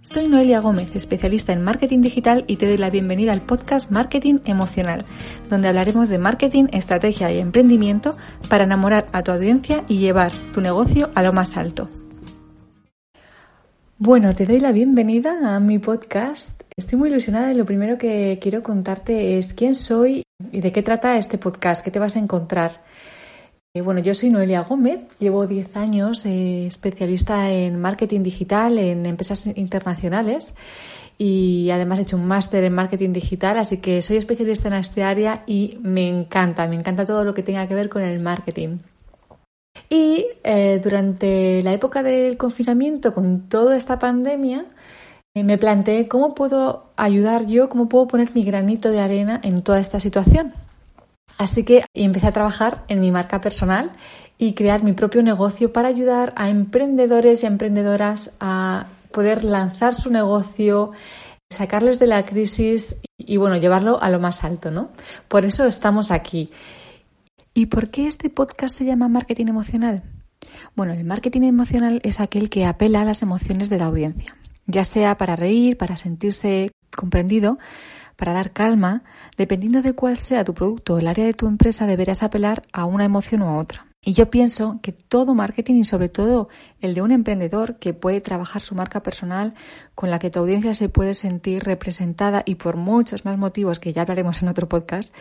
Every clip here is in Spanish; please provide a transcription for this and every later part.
Soy Noelia Gómez, especialista en marketing digital y te doy la bienvenida al podcast Marketing Emocional, donde hablaremos de marketing, estrategia y emprendimiento para enamorar a tu audiencia y llevar tu negocio a lo más alto. Bueno, te doy la bienvenida a mi podcast. Estoy muy ilusionada y lo primero que quiero contarte es quién soy y de qué trata este podcast, qué te vas a encontrar. Eh, bueno, yo soy Noelia Gómez, llevo 10 años eh, especialista en marketing digital en empresas internacionales y además he hecho un máster en marketing digital, así que soy especialista en este área y me encanta, me encanta todo lo que tenga que ver con el marketing. Y eh, durante la época del confinamiento, con toda esta pandemia, me planteé cómo puedo ayudar yo, cómo puedo poner mi granito de arena en toda esta situación. Así que empecé a trabajar en mi marca personal y crear mi propio negocio para ayudar a emprendedores y emprendedoras a poder lanzar su negocio, sacarles de la crisis y, bueno, llevarlo a lo más alto, ¿no? Por eso estamos aquí. ¿Y por qué este podcast se llama Marketing Emocional? Bueno, el marketing emocional es aquel que apela a las emociones de la audiencia, ya sea para reír, para sentirse comprendido, para dar calma, dependiendo de cuál sea tu producto o el área de tu empresa, deberás apelar a una emoción u a otra. Y yo pienso que todo marketing y sobre todo el de un emprendedor que puede trabajar su marca personal con la que tu audiencia se puede sentir representada y por muchos más motivos que ya hablaremos en otro podcast,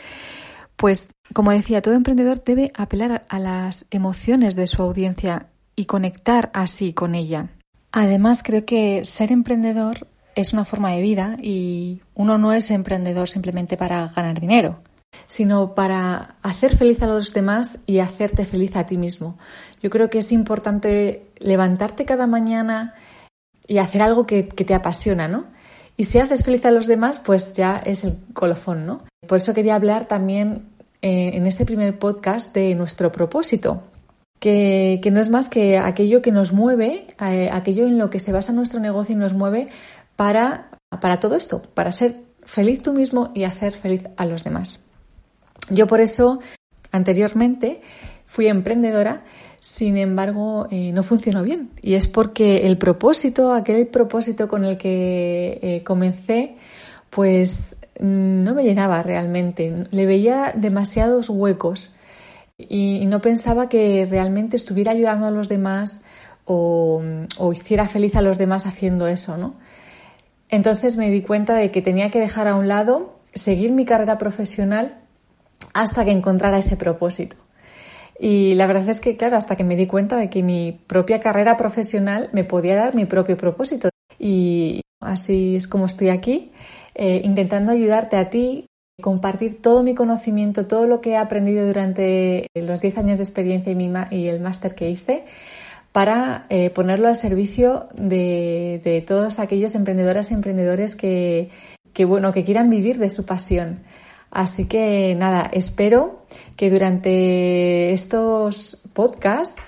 pues como decía, todo emprendedor debe apelar a las emociones de su audiencia y conectar así con ella. Además, creo que ser emprendedor es una forma de vida y uno no es emprendedor simplemente para ganar dinero, sino para hacer feliz a los demás y hacerte feliz a ti mismo. Yo creo que es importante levantarte cada mañana y hacer algo que, te apasiona, ¿no? Y si haces feliz a los demás, pues ya es el colofón, ¿no? Por eso quería hablar también eh, en este primer podcast de nuestro propósito, que, no es más que aquello que nos mueve, eh, aquello en lo que se basa nuestro negocio y nos mueve para, para todo esto, para ser feliz tú mismo y hacer feliz a los demás. Yo por eso anteriormente fui emprendedora, sin embargo eh, no funcionó bien. Y es porque el propósito, aquel propósito con el que eh, comencé, pues no me llenaba realmente. Le veía demasiados huecos y, no pensaba que realmente estuviera ayudando a los demás o hiciera feliz a los demás haciendo eso, ¿no? Entonces me di cuenta de que tenía que dejar a un lado, seguir mi carrera profesional hasta que encontrara ese propósito. Y la verdad es que, claro, hasta que me di cuenta de que mi propia carrera profesional me podía dar mi propio propósito. Y así es como estoy aquí, eh, intentando ayudarte a ti, compartir todo mi conocimiento, todo lo que he aprendido durante los 10 años de experiencia y, y el máster que hice para eh, ponerlo al servicio de, todos aquellos emprendedoras y emprendedores que, bueno, que quieran vivir de su pasión. Así que nada, espero que durante estos podcasts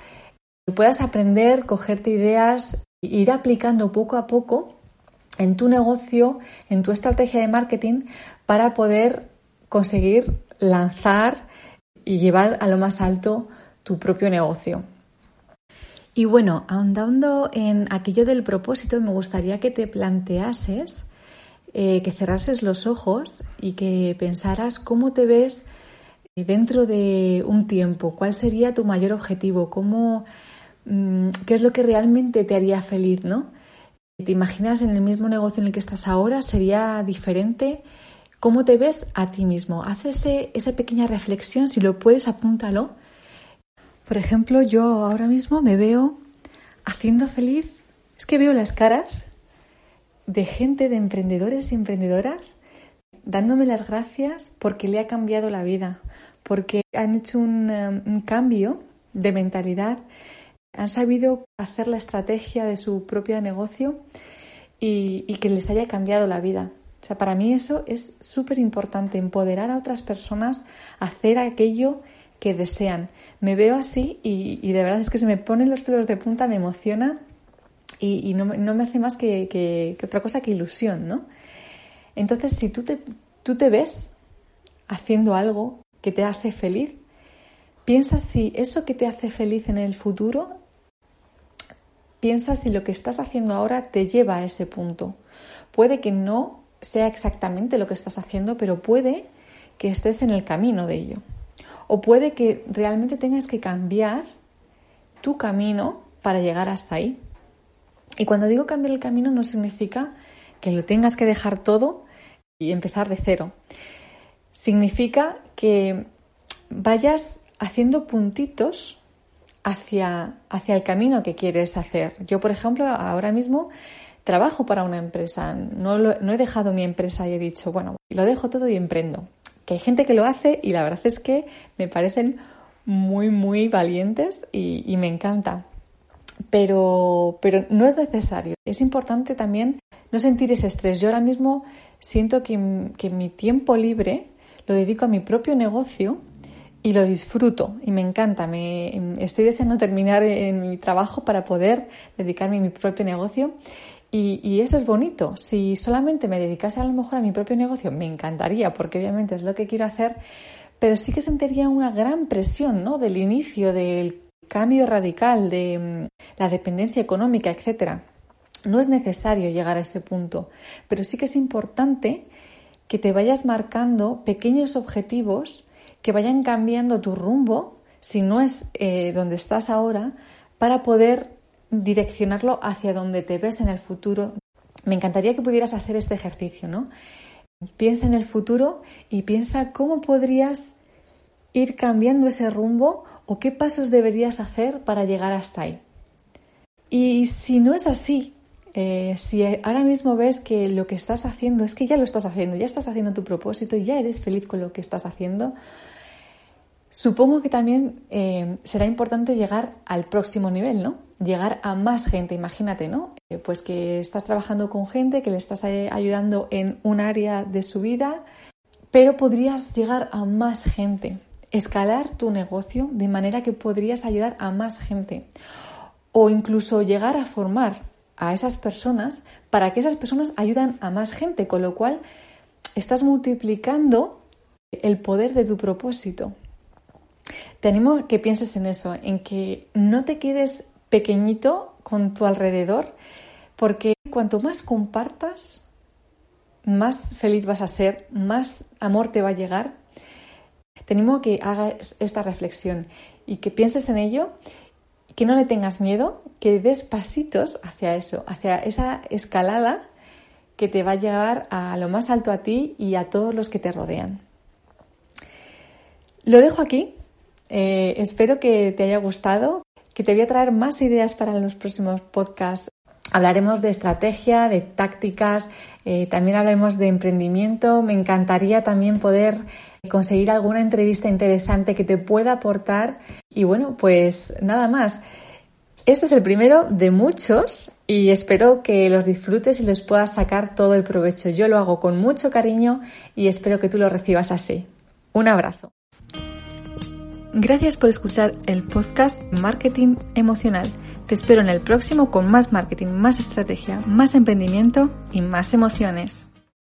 puedas aprender, cogerte ideas, ir aplicando poco a poco en tu negocio, en tu estrategia de marketing, para poder conseguir lanzar y llevar a lo más alto tu propio negocio. Y bueno, ahondando en aquello del propósito, me gustaría que te planteases, eh, que cerrases los ojos y que pensaras cómo te ves dentro de un tiempo, cuál sería tu mayor objetivo, cómo, mm, qué es lo que realmente te haría feliz, ¿no? ¿Te imaginas en el mismo negocio en el que estás ahora? ¿Sería diferente? ¿Cómo te ves a ti mismo? Haz esa pequeña reflexión, si lo puedes, apúntalo por ejemplo, yo ahora mismo me veo haciendo feliz, es que veo las caras de gente, de emprendedores y emprendedoras, dándome las gracias porque le ha cambiado la vida, porque han hecho un, um, cambio de mentalidad, han sabido hacer la estrategia de su propio negocio y, y que les haya cambiado la vida. O sea, para mí eso es súper importante, empoderar a otras personas, hacer aquello que desean. Me veo así y, de verdad es que se me ponen los pelos de punta, me emociona y, no, me hace más que, otra cosa que ilusión, ¿no? Entonces, si tú te, tú te ves haciendo algo que te hace feliz, piensa si eso que te hace feliz en el futuro piensa si lo que estás haciendo ahora te lleva a ese punto. Puede que no sea exactamente lo que estás haciendo, pero puede que estés en el camino de ello. O puede que realmente tengas que cambiar tu camino para llegar hasta ahí. Y cuando digo cambiar el camino no significa que lo tengas que dejar todo y empezar de cero. Significa que vayas haciendo puntitos hacia, hacia el camino que quieres hacer. Yo, por ejemplo, ahora mismo trabajo para una empresa, no, no he dejado mi empresa y he dicho, bueno, lo dejo todo y emprendo. Que hay gente que lo hace y la verdad es que me parecen muy, muy valientes y, me encanta. Pero, pero no es necesario. Es importante también no sentir ese estrés. Yo ahora mismo siento que, que mi tiempo libre lo dedico a mi propio negocio y lo disfruto y me encanta. Me, estoy deseando terminar en mi trabajo para poder dedicarme a mi propio negocio y, y, eso es bonito. Si solamente me dedicase a lo mejor a mi propio negocio, me encantaría porque obviamente es lo que quiero hacer, pero sí que sentiría una gran presión ¿no? del inicio, del cambio radical, de mm, la dependencia económica, etc. No es necesario llegar a ese punto, pero sí que es importante que te vayas marcando pequeños objetivos que vayan cambiando tu rumbo, si no es eh, donde estás ahora, para poder direccionarlo hacia donde te ves en el futuro. Me encantaría que pudieras hacer este ejercicio, ¿no? Piensa en el futuro y piensa cómo podrías ir cambiando ese rumbo o qué pasos deberías hacer para llegar hasta ahí. Y si no es así, eh, si ahora mismo ves que lo que estás haciendo es que ya lo estás haciendo, ya estás haciendo tu propósito, ya eres feliz con lo que estás haciendo, supongo que también eh, será importante llegar al próximo nivel, ¿no? Llegar a más gente, imagínate, ¿no? Eh, pues que estás trabajando con gente, que le estás ayudando en un área de su vida, pero podrías llegar a más gente, escalar tu negocio de manera que podrías ayudar a más gente o incluso llegar a formar a esas personas para que esas personas ayuden a más gente, con lo cual estás multiplicando el poder de tu propósito. Te animo a que pienses en eso, en que no te quedes pequeñito con tu alrededor, porque cuanto más compartas, más feliz vas a ser, más amor te va a llegar. Te animo a que hagas esta reflexión y que pienses en ello que no le tengas miedo, que des pasitos hacia eso, hacia esa escalada que te va a llevar a lo más alto a ti y a todos los que te rodean. Lo dejo aquí. Eh, espero que te haya gustado, que te voy a traer más ideas para los próximos podcasts. Hablaremos de estrategia, de tácticas, eh, también hablaremos de emprendimiento. Me encantaría también poder conseguir alguna entrevista interesante que te pueda aportar. Y bueno, pues nada más. Este es el primero de muchos y espero que los disfrutes y les puedas sacar todo el provecho. Yo lo hago con mucho cariño y espero que tú lo recibas así. Un abrazo. Gracias por escuchar el podcast Marketing Emocional. Te espero en el próximo con más marketing, más estrategia, más emprendimiento y más emociones.